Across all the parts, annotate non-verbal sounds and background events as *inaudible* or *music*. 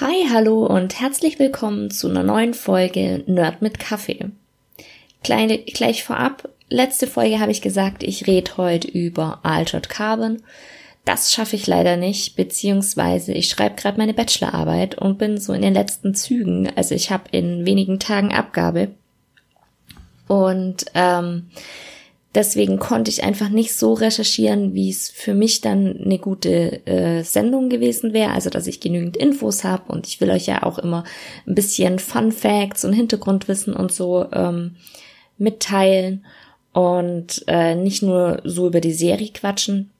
Hi, hallo und herzlich willkommen zu einer neuen Folge Nerd mit Kaffee. Kleine, gleich vorab, letzte Folge habe ich gesagt, ich rede heute über Altered Carbon. Das schaffe ich leider nicht, beziehungsweise ich schreibe gerade meine Bachelorarbeit und bin so in den letzten Zügen. Also ich habe in wenigen Tagen Abgabe. Und ähm, Deswegen konnte ich einfach nicht so recherchieren, wie es für mich dann eine gute äh, Sendung gewesen wäre. Also, dass ich genügend Infos habe und ich will euch ja auch immer ein bisschen Fun Facts und Hintergrundwissen und so ähm, mitteilen und äh, nicht nur so über die Serie quatschen.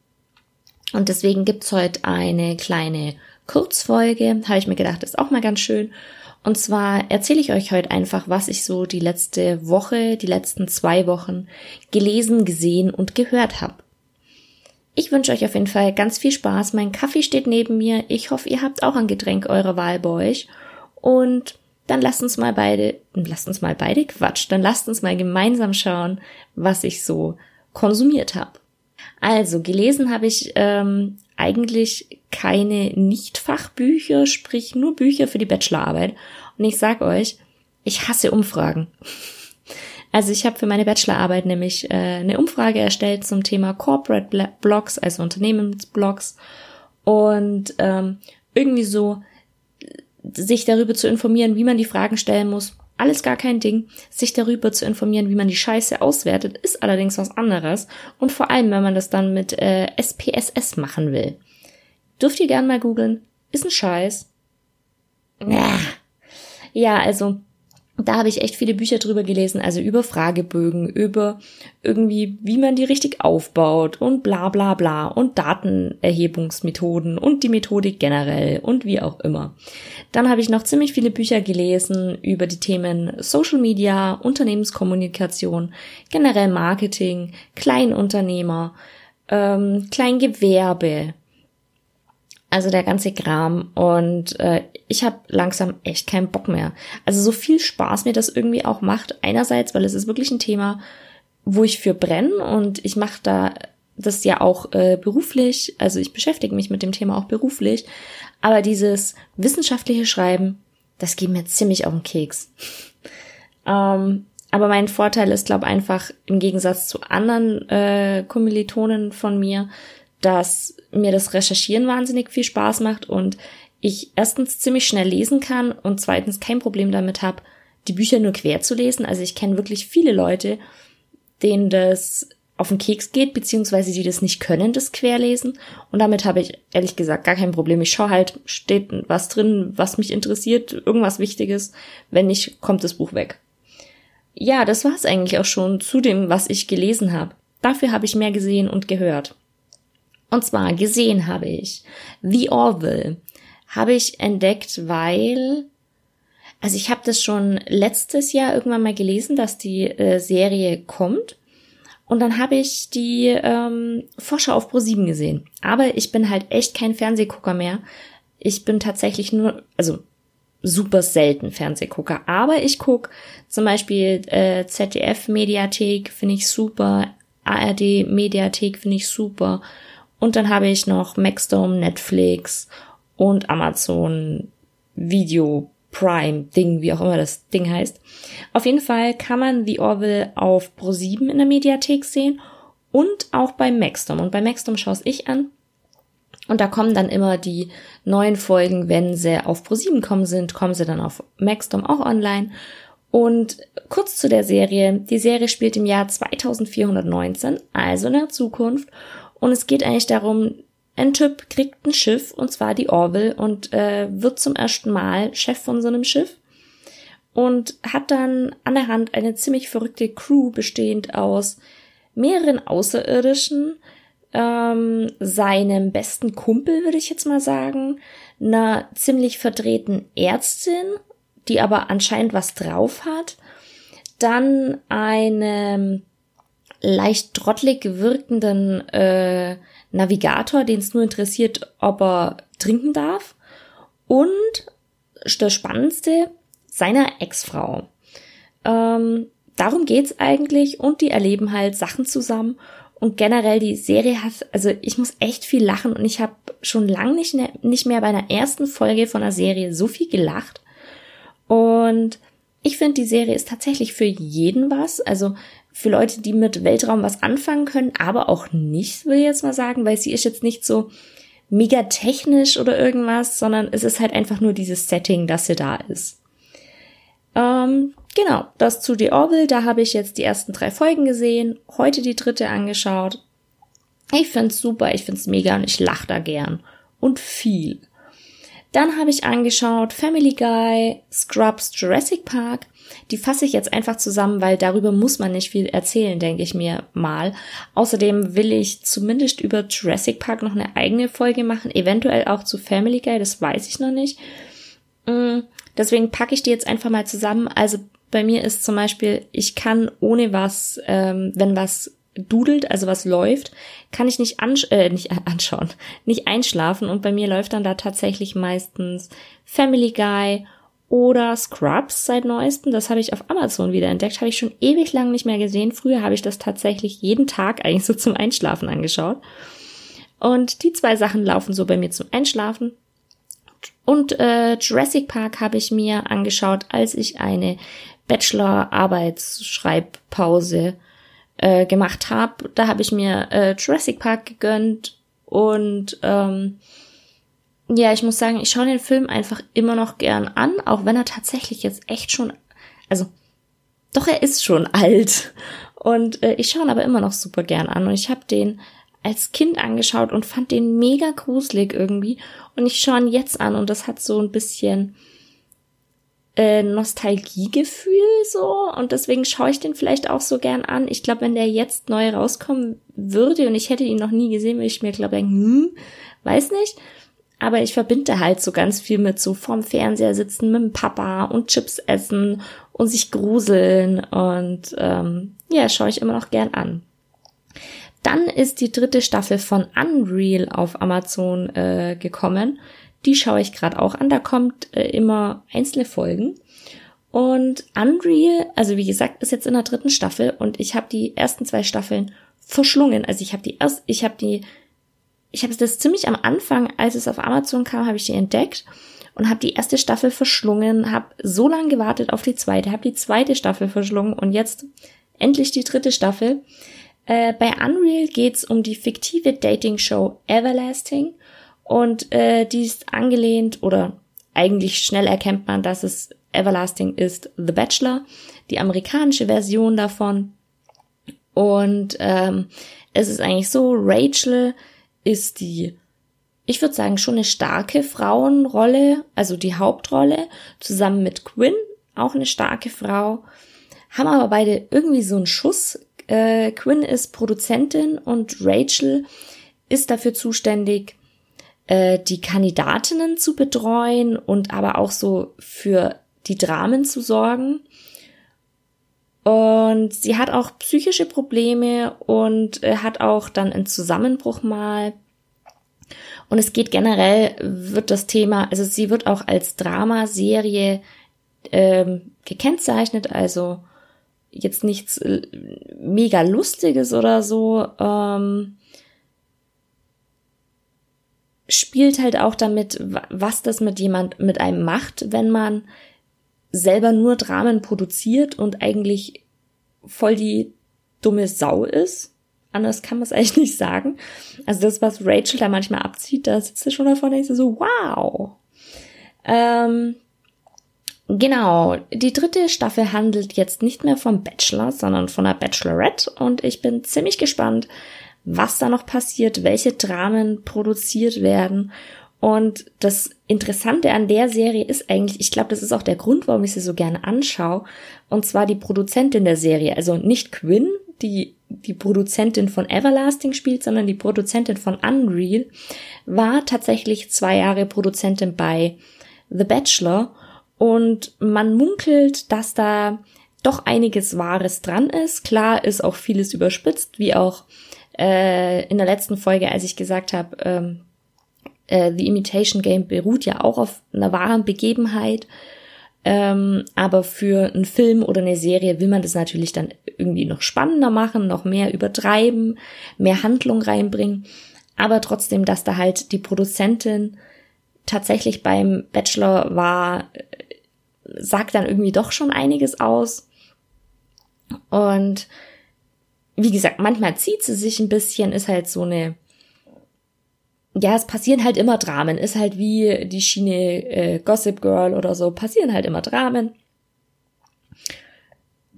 Und deswegen gibt's heute eine kleine Kurzfolge. Habe ich mir gedacht, ist auch mal ganz schön. Und zwar erzähle ich euch heute einfach, was ich so die letzte Woche, die letzten zwei Wochen gelesen, gesehen und gehört habe. Ich wünsche euch auf jeden Fall ganz viel Spaß. Mein Kaffee steht neben mir. Ich hoffe, ihr habt auch ein Getränk eurer Wahl bei euch. Und dann lasst uns mal beide, lasst uns mal beide Quatsch, dann lasst uns mal gemeinsam schauen, was ich so konsumiert habe. Also, gelesen habe ich ähm, eigentlich keine Nicht-Fachbücher, sprich nur Bücher für die Bachelorarbeit. Und ich sag euch, ich hasse Umfragen. Also ich habe für meine Bachelorarbeit nämlich äh, eine Umfrage erstellt zum Thema Corporate Blogs, also Unternehmensblogs. Und ähm, irgendwie so sich darüber zu informieren, wie man die Fragen stellen muss, alles gar kein Ding. Sich darüber zu informieren, wie man die Scheiße auswertet, ist allerdings was anderes. Und vor allem, wenn man das dann mit äh, SPSS machen will. Dürft ihr gern mal googeln. Ist ein Scheiß. Ja, also da habe ich echt viele Bücher drüber gelesen, also über Fragebögen, über irgendwie, wie man die richtig aufbaut und bla bla bla und Datenerhebungsmethoden und die Methodik generell und wie auch immer. Dann habe ich noch ziemlich viele Bücher gelesen über die Themen Social Media, Unternehmenskommunikation, generell Marketing, Kleinunternehmer, ähm, Kleingewerbe, also der ganze Kram. Und äh, ich habe langsam echt keinen Bock mehr. Also so viel Spaß mir das irgendwie auch macht. Einerseits, weil es ist wirklich ein Thema, wo ich für brenne und ich mache da das ja auch äh, beruflich. Also ich beschäftige mich mit dem Thema auch beruflich. Aber dieses wissenschaftliche Schreiben, das geht mir ziemlich auf den Keks. *laughs* ähm, aber mein Vorteil ist, glaube einfach im Gegensatz zu anderen äh, Kommilitonen von mir, dass mir das Recherchieren wahnsinnig viel Spaß macht und ich erstens ziemlich schnell lesen kann und zweitens kein Problem damit habe, die Bücher nur quer zu lesen. Also ich kenne wirklich viele Leute, denen das auf den Keks geht, beziehungsweise die das nicht können, das Querlesen. Und damit habe ich ehrlich gesagt gar kein Problem. Ich schaue halt, steht was drin, was mich interessiert, irgendwas Wichtiges. Wenn nicht, kommt das Buch weg. Ja, das war es eigentlich auch schon zu dem, was ich gelesen habe. Dafür habe ich mehr gesehen und gehört. Und zwar gesehen habe ich The Orville. Habe ich entdeckt, weil, also ich habe das schon letztes Jahr irgendwann mal gelesen, dass die äh, Serie kommt. Und dann habe ich die ähm, Vorschau auf Pro7 gesehen. Aber ich bin halt echt kein Fernsehgucker mehr. Ich bin tatsächlich nur, also super selten Fernsehgucker. Aber ich guck zum Beispiel äh, ZDF Mediathek finde ich super, ARD Mediathek finde ich super. Und dann habe ich noch Maxdome, Netflix und Amazon Video Prime Ding, wie auch immer das Ding heißt. Auf jeden Fall kann man The Orville auf Pro7 in der Mediathek sehen und auch bei Maxdom. Und bei Maxdom schaue ich an. Und da kommen dann immer die neuen Folgen, wenn sie auf Pro7 kommen sind, kommen sie dann auf Maxdom auch online. Und kurz zu der Serie. Die Serie spielt im Jahr 2419, also in der Zukunft. Und es geht eigentlich darum, ein Typ kriegt ein Schiff, und zwar die Orville, und äh, wird zum ersten Mal Chef von so einem Schiff und hat dann an der Hand eine ziemlich verrückte Crew bestehend aus mehreren Außerirdischen, ähm, seinem besten Kumpel, würde ich jetzt mal sagen, einer ziemlich verdrehten Ärztin, die aber anscheinend was drauf hat, dann einem leicht trottelig wirkenden äh, Navigator, den es nur interessiert, ob er trinken darf. Und das Spannendste, seiner Ex-Frau. Ähm, darum geht's eigentlich und die erleben halt Sachen zusammen Und generell die Serie hat, also ich muss echt viel lachen und ich habe schon lange nicht, ne, nicht mehr bei einer ersten Folge von einer Serie so viel gelacht. Und ich finde, die Serie ist tatsächlich für jeden was. Also für Leute, die mit Weltraum was anfangen können, aber auch nicht, will ich jetzt mal sagen, weil sie ist jetzt nicht so mega technisch oder irgendwas, sondern es ist halt einfach nur dieses Setting, dass sie da ist. Ähm, genau, das zu The Orville, da habe ich jetzt die ersten drei Folgen gesehen, heute die dritte angeschaut. Ich find's super, ich find's mega und ich lach da gern. Und viel. Dann habe ich angeschaut Family Guy, Scrubs, Jurassic Park. Die fasse ich jetzt einfach zusammen, weil darüber muss man nicht viel erzählen, denke ich mir mal. Außerdem will ich zumindest über Jurassic Park noch eine eigene Folge machen, eventuell auch zu Family Guy, das weiß ich noch nicht. Mm, deswegen packe ich die jetzt einfach mal zusammen. Also bei mir ist zum Beispiel, ich kann ohne was, ähm, wenn was dudelt, also was läuft, kann ich nicht, ansch äh, nicht anschauen, nicht einschlafen und bei mir läuft dann da tatsächlich meistens Family Guy oder Scrubs seit neuestem. Das habe ich auf Amazon wieder entdeckt, habe ich schon ewig lang nicht mehr gesehen. Früher habe ich das tatsächlich jeden Tag eigentlich so zum Einschlafen angeschaut. Und die zwei Sachen laufen so bei mir zum Einschlafen. Und äh, Jurassic Park habe ich mir angeschaut, als ich eine Bachelor-Arbeitsschreibpause äh, gemacht habe. Da habe ich mir äh, Jurassic Park gegönnt und ähm, ja, ich muss sagen, ich schaue den Film einfach immer noch gern an, auch wenn er tatsächlich jetzt echt schon, also doch er ist schon *laughs* alt und äh, ich schaue ihn aber immer noch super gern an und ich habe den als Kind angeschaut und fand den mega gruselig irgendwie und ich schaue ihn jetzt an und das hat so ein bisschen äh, Nostalgiegefühl so und deswegen schaue ich den vielleicht auch so gern an. Ich glaube, wenn der jetzt neu rauskommen würde und ich hätte ihn noch nie gesehen, würde ich mir glaube denken, hm, weiß nicht. Aber ich verbinde halt so ganz viel mit so vorm Fernseher sitzen mit dem Papa und Chips essen und sich gruseln und ähm, ja, schaue ich immer noch gern an. Dann ist die dritte Staffel von Unreal auf Amazon äh, gekommen. Die schaue ich gerade auch an. Da kommt äh, immer einzelne Folgen. Und Unreal, also wie gesagt, ist jetzt in der dritten Staffel und ich habe die ersten zwei Staffeln verschlungen. Also ich habe die erst, ich habe die, ich habe das ziemlich am Anfang, als es auf Amazon kam, habe ich die entdeckt und habe die erste Staffel verschlungen, habe so lange gewartet auf die zweite, habe die zweite Staffel verschlungen und jetzt endlich die dritte Staffel. Äh, bei Unreal geht's um die fiktive Dating-Show Everlasting und äh, die ist angelehnt oder eigentlich schnell erkennt man, dass es Everlasting ist The Bachelor, die amerikanische Version davon. Und ähm, es ist eigentlich so, Rachel ist die, ich würde sagen, schon eine starke Frauenrolle, also die Hauptrolle, zusammen mit Quinn, auch eine starke Frau, haben aber beide irgendwie so einen Schuss. Äh, Quinn ist Produzentin und Rachel ist dafür zuständig, äh, die Kandidatinnen zu betreuen und aber auch so für die Dramen zu sorgen. Und sie hat auch psychische Probleme und äh, hat auch dann einen Zusammenbruch mal. Und es geht generell, wird das Thema, also sie wird auch als Dramaserie ähm, gekennzeichnet, also jetzt nichts äh, mega Lustiges oder so. Ähm, spielt halt auch damit, was das mit jemand, mit einem macht, wenn man selber nur Dramen produziert und eigentlich voll die dumme Sau ist. Anders kann man es *laughs* eigentlich nicht sagen. Also das, was Rachel da manchmal abzieht, da sitzt sie schon davor und denkt so, wow. Ähm, genau, die dritte Staffel handelt jetzt nicht mehr vom Bachelor, sondern von der Bachelorette und ich bin ziemlich gespannt, was da noch passiert, welche Dramen produziert werden. Und das Interessante an der Serie ist eigentlich, ich glaube, das ist auch der Grund, warum ich sie so gerne anschaue, und zwar die Produzentin der Serie, also nicht Quinn, die die Produzentin von Everlasting spielt, sondern die Produzentin von Unreal, war tatsächlich zwei Jahre Produzentin bei The Bachelor. Und man munkelt, dass da doch einiges Wahres dran ist. Klar ist auch vieles überspitzt, wie auch äh, in der letzten Folge, als ich gesagt habe, ähm, äh, The Imitation Game beruht ja auch auf einer wahren Begebenheit. Ähm, aber für einen Film oder eine Serie will man das natürlich dann irgendwie noch spannender machen, noch mehr übertreiben, mehr Handlung reinbringen. Aber trotzdem, dass da halt die Produzentin tatsächlich beim Bachelor war, äh, sagt dann irgendwie doch schon einiges aus. Und wie gesagt, manchmal zieht sie sich ein bisschen, ist halt so eine, ja, es passieren halt immer Dramen, ist halt wie die Schiene äh, Gossip Girl oder so, passieren halt immer Dramen.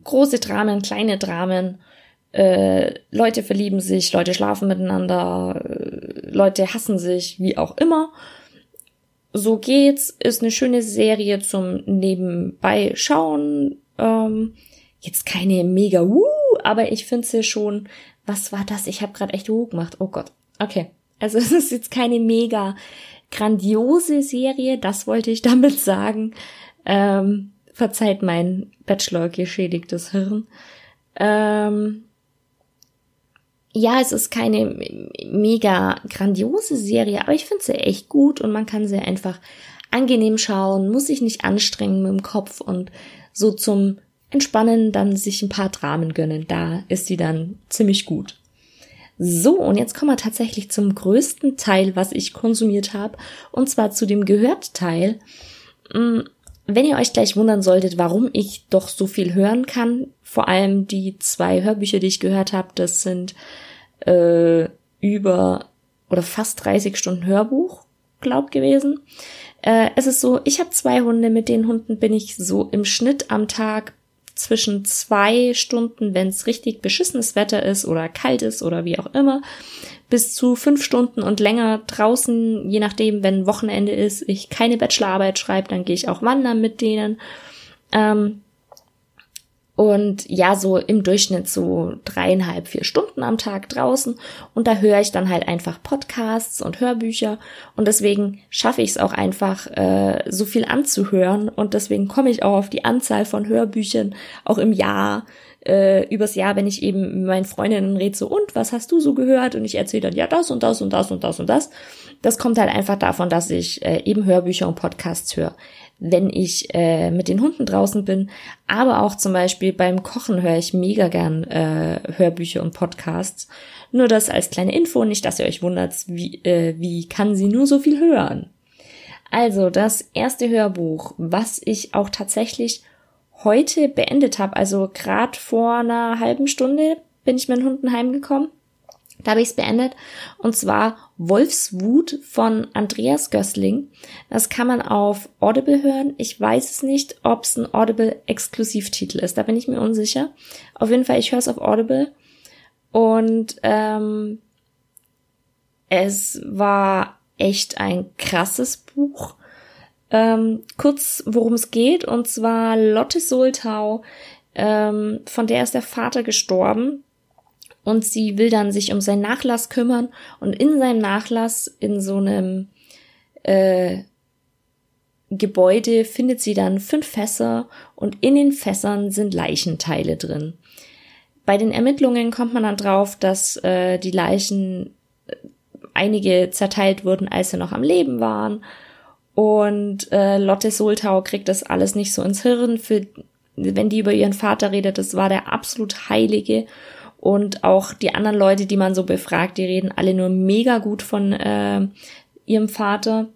Große Dramen, kleine Dramen, äh, Leute verlieben sich, Leute schlafen miteinander, äh, Leute hassen sich, wie auch immer. So geht's, ist eine schöne Serie zum Nebenbei schauen. Ähm, jetzt keine mega Woo, aber ich finde sie schon. Was war das? Ich habe gerade echt Woo gemacht. Oh Gott. Okay. Also *laughs* es ist jetzt keine mega grandiose Serie, das wollte ich *laughs* damit sagen. Ähm, verzeiht mein Bachelor geschädigtes Hirn. Ähm, ja, es ist keine mega grandiose Serie, aber ich finde sie echt gut und man kann sie einfach angenehm schauen, muss sich nicht anstrengen mit dem Kopf und so zum Entspannen dann sich ein paar Dramen gönnen. Da ist sie dann ziemlich gut. So, und jetzt kommen wir tatsächlich zum größten Teil, was ich konsumiert habe, und zwar zu dem Gehört-Teil. Mm, wenn ihr euch gleich wundern solltet, warum ich doch so viel hören kann, vor allem die zwei Hörbücher, die ich gehört habe, das sind äh, über oder fast 30 Stunden Hörbuch, glaub gewesen. Äh, es ist so, ich habe zwei Hunde, mit den Hunden bin ich so im Schnitt am Tag zwischen zwei Stunden, wenn es richtig beschissenes Wetter ist oder kalt ist oder wie auch immer, bis zu fünf Stunden und länger draußen, je nachdem, wenn Wochenende ist, ich keine Bachelorarbeit schreibe, dann gehe ich auch wandern mit denen. Ähm, und ja, so im Durchschnitt so dreieinhalb, vier Stunden am Tag draußen. Und da höre ich dann halt einfach Podcasts und Hörbücher. Und deswegen schaffe ich es auch einfach, äh, so viel anzuhören. Und deswegen komme ich auch auf die Anzahl von Hörbüchern auch im Jahr, äh, übers Jahr, wenn ich eben mit meinen Freundinnen rede, so, und was hast du so gehört? Und ich erzähle dann, ja, das und das und das und das und das. Das kommt halt einfach davon, dass ich äh, eben Hörbücher und Podcasts höre wenn ich äh, mit den Hunden draußen bin. Aber auch zum Beispiel beim Kochen höre ich mega gern äh, Hörbücher und Podcasts. Nur das als kleine Info, nicht, dass ihr euch wundert, wie, äh, wie kann sie nur so viel hören. Also das erste Hörbuch, was ich auch tatsächlich heute beendet habe, also gerade vor einer halben Stunde bin ich mit den Hunden heimgekommen. Da habe ich es beendet. Und zwar Wolfswut von Andreas Gößling. Das kann man auf Audible hören. Ich weiß es nicht, ob es ein Audible-Exklusivtitel ist. Da bin ich mir unsicher. Auf jeden Fall, ich höre es auf Audible. Und ähm, es war echt ein krasses Buch. Ähm, kurz, worum es geht. Und zwar Lotte Soltau. Ähm, von der ist der Vater gestorben und sie will dann sich um seinen Nachlass kümmern und in seinem Nachlass in so einem äh, Gebäude findet sie dann fünf Fässer und in den Fässern sind Leichenteile drin. Bei den Ermittlungen kommt man dann drauf, dass äh, die Leichen äh, einige zerteilt wurden, als sie noch am Leben waren. Und äh, Lotte Soltau kriegt das alles nicht so ins Hirn. Für, wenn die über ihren Vater redet, das war der absolut Heilige. Und auch die anderen Leute, die man so befragt, die reden alle nur mega gut von äh, ihrem Vater.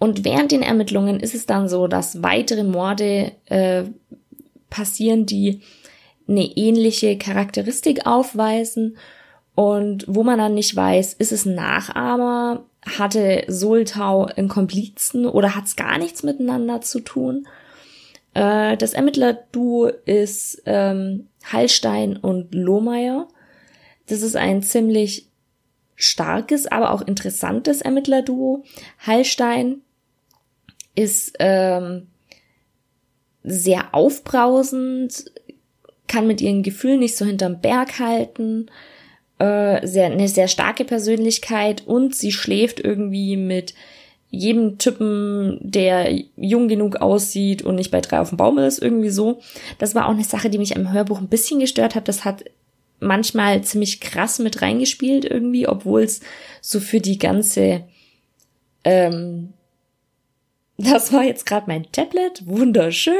Und während den Ermittlungen ist es dann so, dass weitere Morde äh, passieren, die eine ähnliche Charakteristik aufweisen und wo man dann nicht weiß, ist es ein Nachahmer, hatte Soltau einen Komplizen oder hat es gar nichts miteinander zu tun. Äh, das Ermittlerduo ist ähm, Hallstein und Lohmeier. Das ist ein ziemlich starkes, aber auch interessantes Ermittlerduo. Hallstein ist ähm, sehr aufbrausend, kann mit ihren Gefühlen nicht so hinterm Berg halten, äh, sehr, eine sehr starke Persönlichkeit und sie schläft irgendwie mit jedem Typen, der jung genug aussieht und nicht bei drei auf dem Baum ist, irgendwie so. Das war auch eine Sache, die mich am Hörbuch ein bisschen gestört hat. Das hat manchmal ziemlich krass mit reingespielt irgendwie, obwohl es so für die ganze ähm, das war jetzt gerade mein Tablet, wunderschön.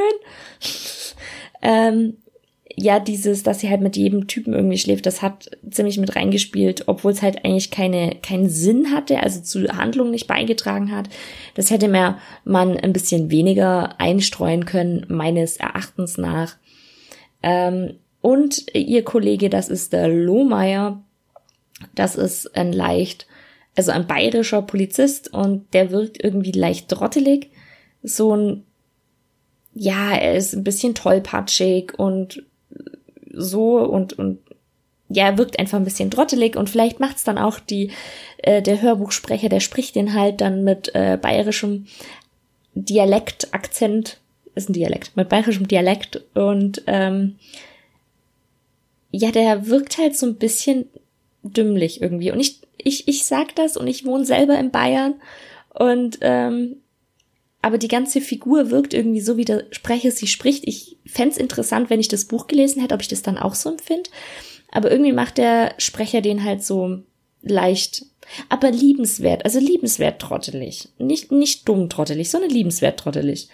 *laughs* ähm, ja, dieses, dass sie halt mit jedem Typen irgendwie schläft, das hat ziemlich mit reingespielt, obwohl es halt eigentlich keine, keinen Sinn hatte, also zur Handlung nicht beigetragen hat. Das hätte mehr man ein bisschen weniger einstreuen können, meines Erachtens nach. Ähm, und ihr Kollege, das ist der Lohmeier, das ist ein leicht, also ein bayerischer Polizist und der wirkt irgendwie leicht trottelig. So ein, ja, er ist ein bisschen tollpatschig und so und, und ja, wirkt einfach ein bisschen trottelig und vielleicht macht's dann auch die, äh, der Hörbuchsprecher, der spricht den halt dann mit äh, bayerischem Dialekt, Akzent, ist ein Dialekt, mit bayerischem Dialekt und ähm, ja, der wirkt halt so ein bisschen dümmlich irgendwie. Und ich, ich, ich sag das und ich wohne selber in Bayern und ähm, aber die ganze Figur wirkt irgendwie so, wie der Sprecher sie spricht. Ich fände interessant, wenn ich das Buch gelesen hätte, ob ich das dann auch so empfinde. Aber irgendwie macht der Sprecher den halt so leicht, aber liebenswert, also liebenswert trottelig. Nicht, nicht dumm trottelig, sondern liebenswert trottelig.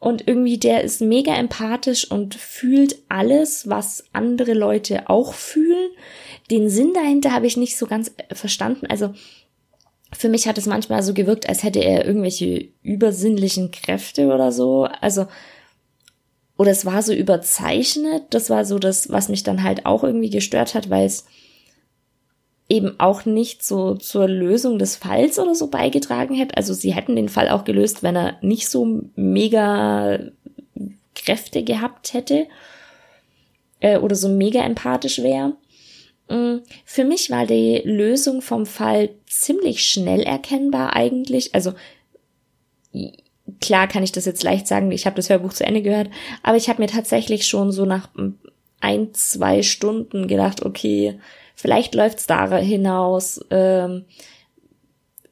Und irgendwie der ist mega empathisch und fühlt alles, was andere Leute auch fühlen. Den Sinn dahinter habe ich nicht so ganz verstanden. Also für mich hat es manchmal so gewirkt, als hätte er irgendwelche übersinnlichen Kräfte oder so. Also, oder es war so überzeichnet. Das war so das, was mich dann halt auch irgendwie gestört hat, weil es eben auch nicht so zur Lösung des Falls oder so beigetragen hätte. Also sie hätten den Fall auch gelöst, wenn er nicht so mega Kräfte gehabt hätte äh, oder so mega empathisch wäre. Für mich war die Lösung vom Fall ziemlich schnell erkennbar eigentlich. Also klar kann ich das jetzt leicht sagen, ich habe das Hörbuch zu Ende gehört, aber ich habe mir tatsächlich schon so nach ein, zwei Stunden gedacht, okay, vielleicht läuft's da hinaus, ähm,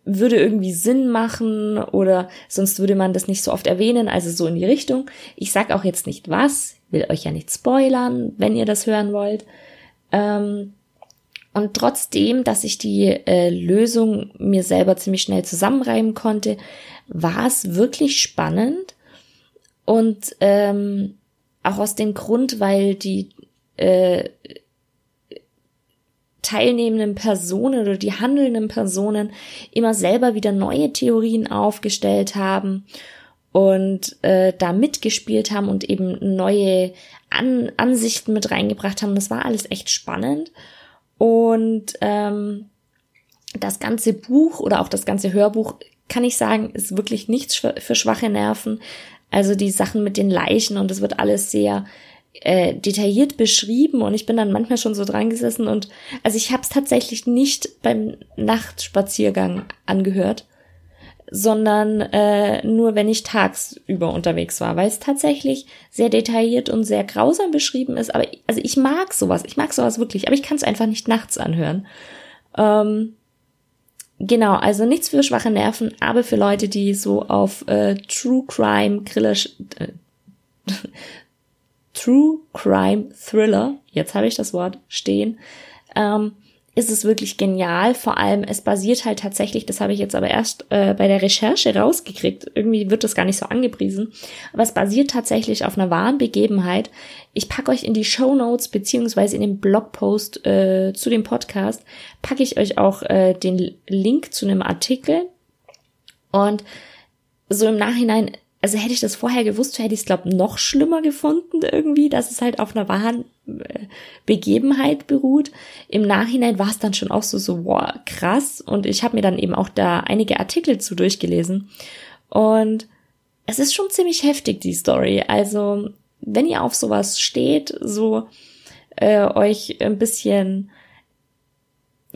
würde irgendwie Sinn machen oder sonst würde man das nicht so oft erwähnen, also so in die Richtung. Ich sag auch jetzt nicht was, will euch ja nicht spoilern, wenn ihr das hören wollt. Ähm, und trotzdem, dass ich die äh, Lösung mir selber ziemlich schnell zusammenreimen konnte, war es wirklich spannend. Und ähm, auch aus dem Grund, weil die äh, teilnehmenden Personen oder die handelnden Personen immer selber wieder neue Theorien aufgestellt haben und äh, da mitgespielt haben und eben neue An Ansichten mit reingebracht haben. Das war alles echt spannend. Und ähm, das ganze Buch oder auch das ganze Hörbuch, kann ich sagen, ist wirklich nichts für, schwache Nerven. Also die Sachen mit den Leichen und es wird alles sehr äh, detailliert beschrieben und ich bin dann manchmal schon so dran gesessen und also ich habe es tatsächlich nicht beim Nachtspaziergang angehört, sondern äh, nur wenn ich tagsüber unterwegs war, weil es tatsächlich sehr detailliert und sehr grausam beschrieben ist. Aber also ich mag sowas, ich mag sowas wirklich, aber ich kann es einfach nicht nachts anhören. Ähm, genau, also nichts für schwache Nerven, aber für Leute, die so auf äh, True Crime Thriller, äh, *laughs* True Crime Thriller, jetzt habe ich das Wort stehen, ähm, ist es wirklich genial. Vor allem, es basiert halt tatsächlich, das habe ich jetzt aber erst äh, bei der Recherche rausgekriegt. Irgendwie wird das gar nicht so angepriesen. Aber es basiert tatsächlich auf einer wahren Begebenheit. Ich packe euch in die Show Notes beziehungsweise in den Blogpost äh, zu dem Podcast, packe ich euch auch äh, den Link zu einem Artikel. Und so im Nachhinein also hätte ich das vorher gewusst, hätte ich es, glaube noch schlimmer gefunden irgendwie, dass es halt auf einer wahren äh, Begebenheit beruht. Im Nachhinein war es dann schon auch so, so, wow, krass. Und ich habe mir dann eben auch da einige Artikel zu durchgelesen. Und es ist schon ziemlich heftig, die Story. Also, wenn ihr auf sowas steht, so äh, euch ein bisschen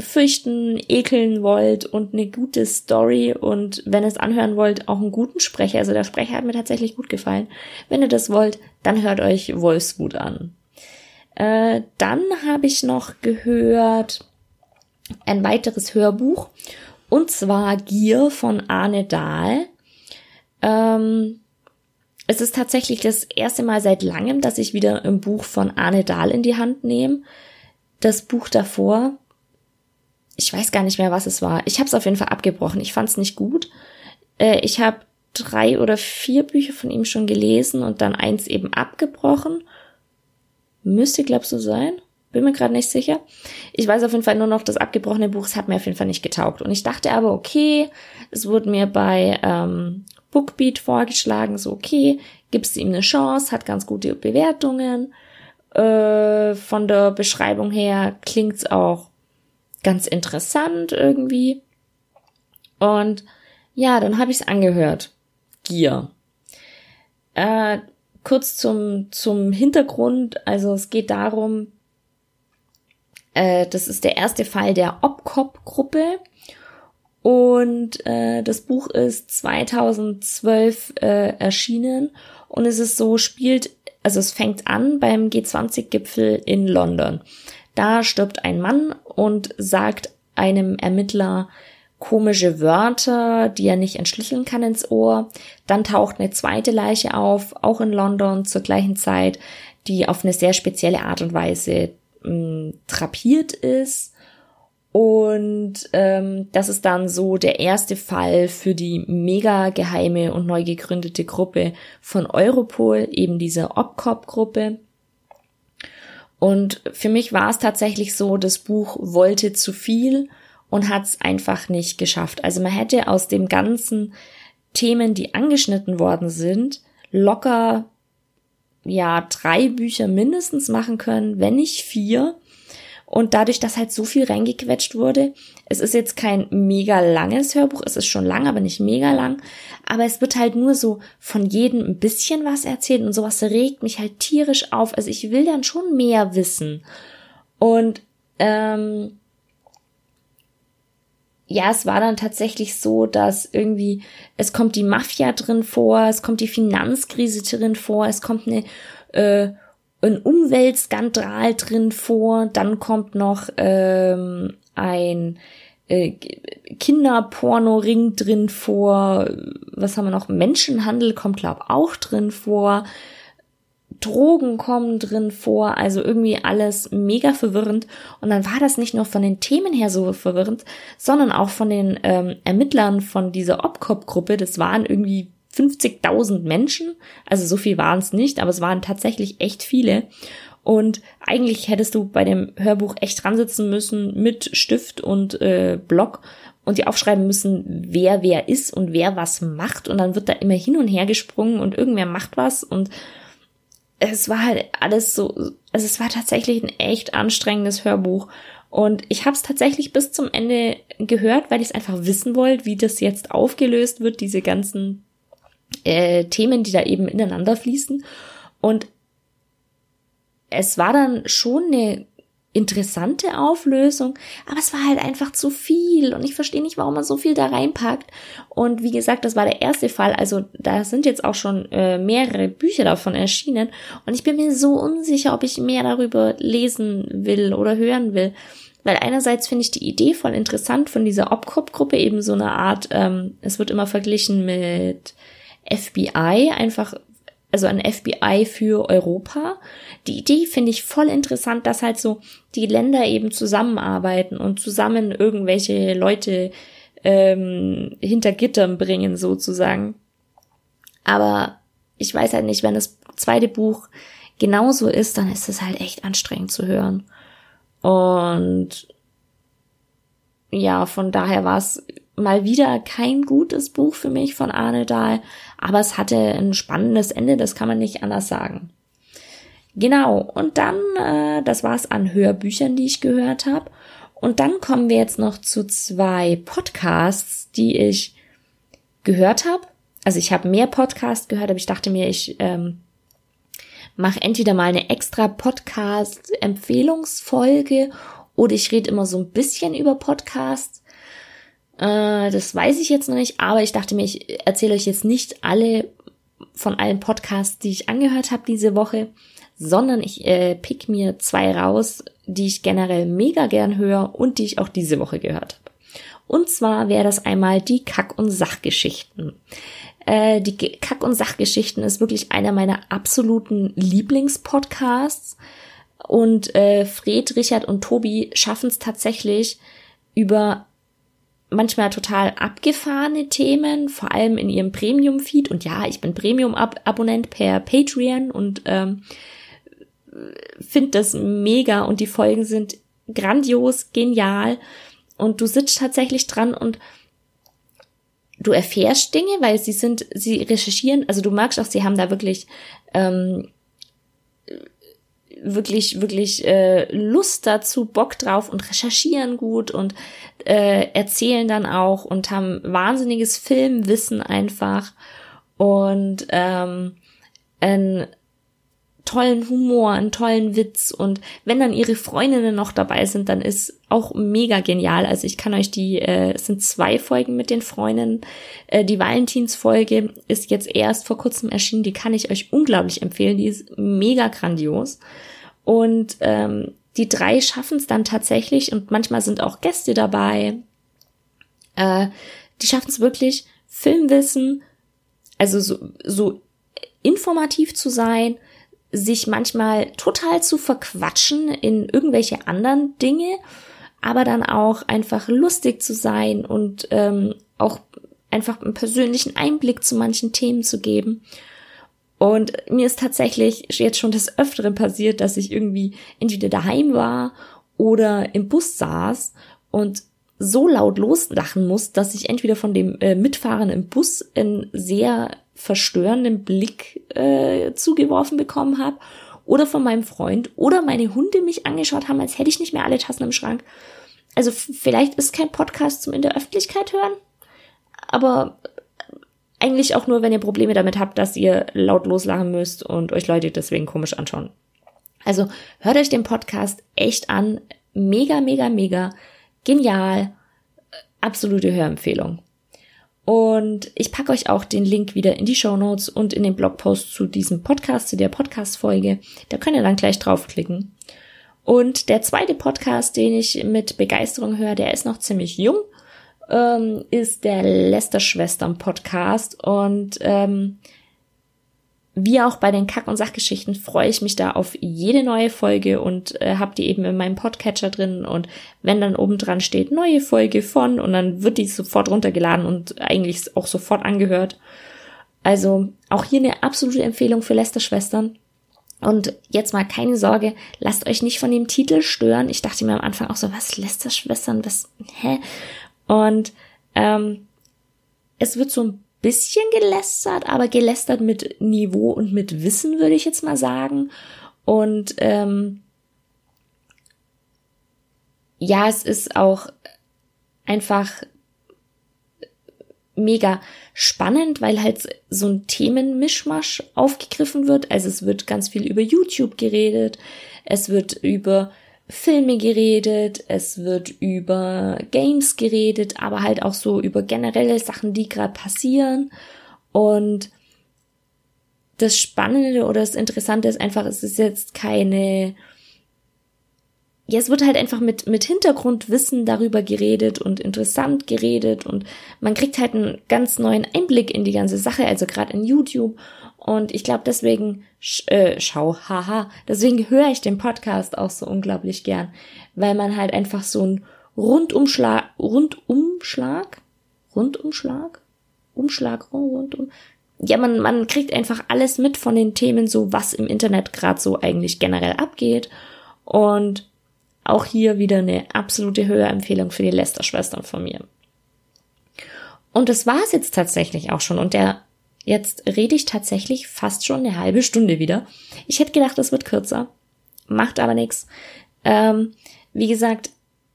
fürchten, ekeln wollt und eine gute Story und wenn ihr es anhören wollt, auch einen guten Sprecher. Also der Sprecher hat mir tatsächlich gut gefallen. Wenn ihr das wollt, dann hört euch Wolfswut an. Äh, dann habe ich noch gehört ein weiteres Hörbuch und zwar Gier von Arne Dahl. Ähm, es ist tatsächlich das erste Mal seit langem, dass ich wieder ein Buch von Arne Dahl in die Hand nehme. Das Buch davor ich weiß gar nicht mehr, was es war. Ich habe es auf jeden Fall abgebrochen. Ich fand es nicht gut. Äh, ich habe drei oder vier Bücher von ihm schon gelesen und dann eins eben abgebrochen. Müsste, glaubst du, sein? Bin mir gerade nicht sicher. Ich weiß auf jeden Fall nur noch, das abgebrochene Buch, es hat mir auf jeden Fall nicht getaugt. Und ich dachte aber, okay, es wurde mir bei ähm, Bookbeat vorgeschlagen, so okay, gibst ihm eine Chance, hat ganz gute Bewertungen. Äh, von der Beschreibung her klingt's auch ganz interessant irgendwie. Und ja, dann habe ich es angehört. Gier. Äh, kurz zum, zum Hintergrund. Also es geht darum, äh, das ist der erste Fall der OPCOP-Gruppe. Und äh, das Buch ist 2012 äh, erschienen und es ist so, spielt, also es fängt an beim G20-Gipfel in London. Da stirbt ein Mann und sagt einem Ermittler komische Wörter, die er nicht entschlüsseln kann ins Ohr. Dann taucht eine zweite Leiche auf, auch in London zur gleichen Zeit, die auf eine sehr spezielle Art und Weise mh, trapiert ist. Und ähm, das ist dann so der erste Fall für die mega geheime und neu gegründete Gruppe von Europol, eben diese OPCOP-Gruppe. Und für mich war es tatsächlich so, das Buch wollte zu viel und hat es einfach nicht geschafft. Also man hätte aus dem ganzen Themen, die angeschnitten worden sind, locker ja drei Bücher mindestens machen können, wenn nicht vier. Und dadurch, dass halt so viel reingequetscht wurde, es ist jetzt kein mega langes Hörbuch, es ist schon lang, aber nicht mega lang. Aber es wird halt nur so von jedem ein bisschen was erzählt und sowas regt mich halt tierisch auf. Also ich will dann schon mehr wissen. Und ähm, ja, es war dann tatsächlich so, dass irgendwie, es kommt die Mafia drin vor, es kommt die Finanzkrise drin vor, es kommt eine, äh, ein Umweltskandal drin vor, dann kommt noch ähm, ein äh, Kinderporno-Ring drin vor, was haben wir noch? Menschenhandel kommt, glaub auch drin vor. Drogen kommen drin vor, also irgendwie alles mega verwirrend. Und dann war das nicht nur von den Themen her so verwirrend, sondern auch von den ähm, Ermittlern von dieser OPCOP-Gruppe. Das waren irgendwie 50.000 Menschen, also so viel waren es nicht, aber es waren tatsächlich echt viele. Und eigentlich hättest du bei dem Hörbuch echt dran sitzen müssen mit Stift und äh, Block und dir aufschreiben müssen, wer wer ist und wer was macht. Und dann wird da immer hin und her gesprungen und irgendwer macht was und es war halt alles so, also es war tatsächlich ein echt anstrengendes Hörbuch. Und ich habe es tatsächlich bis zum Ende gehört, weil ich es einfach wissen wollte, wie das jetzt aufgelöst wird, diese ganzen äh, Themen, die da eben ineinander fließen. Und es war dann schon eine interessante Auflösung, aber es war halt einfach zu viel und ich verstehe nicht, warum man so viel da reinpackt. Und wie gesagt, das war der erste Fall, also da sind jetzt auch schon äh, mehrere Bücher davon erschienen und ich bin mir so unsicher, ob ich mehr darüber lesen will oder hören will. Weil einerseits finde ich die Idee voll interessant von dieser OPCOP-Gruppe, eben so eine Art, ähm, es wird immer verglichen mit FBI, einfach also ein FBI für Europa. Die Idee finde ich voll interessant, dass halt so die Länder eben zusammenarbeiten und zusammen irgendwelche Leute ähm, hinter Gittern bringen sozusagen. Aber ich weiß halt nicht, wenn das zweite Buch genauso ist, dann ist es halt echt anstrengend zu hören. Und ja, von daher war es mal wieder kein gutes Buch für mich von Arne Dahl, aber es hatte ein spannendes Ende, das kann man nicht anders sagen. Genau, und dann, äh, das war's an Hörbüchern, die ich gehört habe. Und dann kommen wir jetzt noch zu zwei Podcasts, die ich gehört habe. Also ich habe mehr Podcasts gehört, aber ich dachte mir, ich ähm, mache entweder mal eine extra Podcast-Empfehlungsfolge oder ich rede immer so ein bisschen über Podcasts. Äh, das weiß ich jetzt noch nicht, aber ich dachte mir, ich erzähle euch jetzt nicht alle von allen Podcasts, die ich angehört habe diese Woche, sondern ich äh, pick mir zwei raus, die ich generell mega gern höre und die ich auch diese Woche gehört habe. Und zwar wäre das einmal die Kack- und Sachgeschichten. Äh, die Kack- und Sachgeschichten ist wirklich einer meiner absoluten Lieblingspodcasts. Und äh, Fred, Richard und Tobi schaffen es tatsächlich über manchmal total abgefahrene Themen, vor allem in ihrem Premium-Feed. Und ja, ich bin Premium-Abonnent per Patreon und ähm, finde das mega und die Folgen sind grandios, genial. Und du sitzt tatsächlich dran und du erfährst Dinge, weil sie sind, sie recherchieren, also du merkst auch, sie haben da wirklich ähm, wirklich, wirklich äh, Lust dazu, Bock drauf und recherchieren gut und äh, erzählen dann auch und haben wahnsinniges Filmwissen einfach. Und ähm, ein tollen Humor, einen tollen Witz und wenn dann ihre Freundinnen noch dabei sind, dann ist auch mega genial. Also ich kann euch die, äh, es sind zwei Folgen mit den Freundinnen. Äh, die Valentinsfolge ist jetzt erst vor kurzem erschienen, die kann ich euch unglaublich empfehlen. Die ist mega grandios. Und ähm, die drei schaffen es dann tatsächlich und manchmal sind auch Gäste dabei. Äh, die schaffen es wirklich, Filmwissen, also so, so informativ zu sein, sich manchmal total zu verquatschen in irgendwelche anderen Dinge, aber dann auch einfach lustig zu sein und ähm, auch einfach einen persönlichen Einblick zu manchen Themen zu geben. Und mir ist tatsächlich jetzt schon des Öfteren passiert, dass ich irgendwie entweder daheim war oder im Bus saß und so laut loslachen muss, dass ich entweder von dem äh, Mitfahren im Bus einen sehr verstörenden Blick äh, zugeworfen bekommen habe oder von meinem Freund oder meine Hunde mich angeschaut haben, als hätte ich nicht mehr alle Tassen im Schrank. Also vielleicht ist kein Podcast zum in der Öffentlichkeit hören, aber eigentlich auch nur, wenn ihr Probleme damit habt, dass ihr laut loslachen müsst und euch Leute deswegen komisch anschauen. Also hört euch den Podcast echt an. Mega, mega, mega genial, absolute Hörempfehlung. Und ich packe euch auch den Link wieder in die Show Notes und in den Blogpost zu diesem Podcast, zu der Podcast-Folge. Da könnt ihr dann gleich draufklicken. Und der zweite Podcast, den ich mit Begeisterung höre, der ist noch ziemlich jung, ähm, ist der Lester-Schwestern-Podcast. Und ähm, wie auch bei den Kack- und Sachgeschichten freue ich mich da auf jede neue Folge und äh, habe die eben in meinem Podcatcher drin und wenn dann oben dran steht neue Folge von und dann wird die sofort runtergeladen und eigentlich auch sofort angehört. Also auch hier eine absolute Empfehlung für Lester-Schwestern. Und jetzt mal keine Sorge, lasst euch nicht von dem Titel stören. Ich dachte mir am Anfang auch so, was Lester-Schwestern, was, hä? Und ähm, es wird so ein bisschen gelästert, aber gelästert mit Niveau und mit Wissen, würde ich jetzt mal sagen. Und ähm, ja, es ist auch einfach mega spannend, weil halt so ein Themenmischmasch aufgegriffen wird. Also es wird ganz viel über YouTube geredet, es wird über Filme geredet, es wird über Games geredet, aber halt auch so über generelle Sachen, die gerade passieren. Und das Spannende oder das Interessante ist einfach, es ist jetzt keine, ja, es wird halt einfach mit, mit Hintergrundwissen darüber geredet und interessant geredet und man kriegt halt einen ganz neuen Einblick in die ganze Sache, also gerade in YouTube und ich glaube, deswegen sch äh, schau, haha, deswegen höre ich den Podcast auch so unglaublich gern, weil man halt einfach so ein Rundumschlag, Rundumschlag, Rundumschlag, Umschlag, rundum, ja, man, man kriegt einfach alles mit von den Themen, so was im Internet gerade so eigentlich generell abgeht. Und auch hier wieder eine absolute Hörempfehlung für die Lester-Schwestern von mir. Und das war es jetzt tatsächlich auch schon. Und der Jetzt rede ich tatsächlich fast schon eine halbe Stunde wieder. Ich hätte gedacht, es wird kürzer. Macht aber nichts. Ähm, wie gesagt,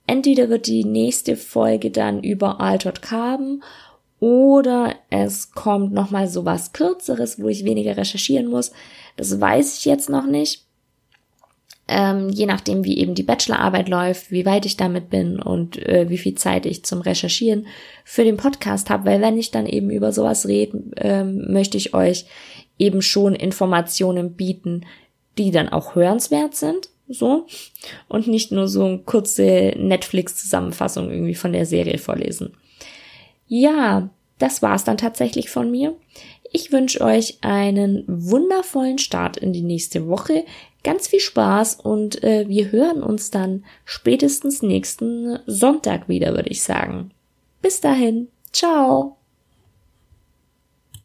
entweder wird die nächste Folge dann über Altered Carbon oder es kommt nochmal so was Kürzeres, wo ich weniger recherchieren muss. Das weiß ich jetzt noch nicht ähm, je nachdem, wie eben die Bachelorarbeit läuft, wie weit ich damit bin und äh, wie viel Zeit ich zum Recherchieren für den Podcast habe, weil wenn ich dann eben über sowas rede, ähm, möchte ich euch eben schon Informationen bieten, die dann auch hörenswert sind, so und nicht nur so eine kurze Netflix-Zusammenfassung irgendwie von der Serie vorlesen. Ja, das war's dann tatsächlich von mir. Ich wünsche euch einen wundervollen Start in die nächste Woche ganz viel Spaß und äh, wir hören uns dann spätestens nächsten Sonntag wieder, würde ich sagen. Bis dahin. Ciao.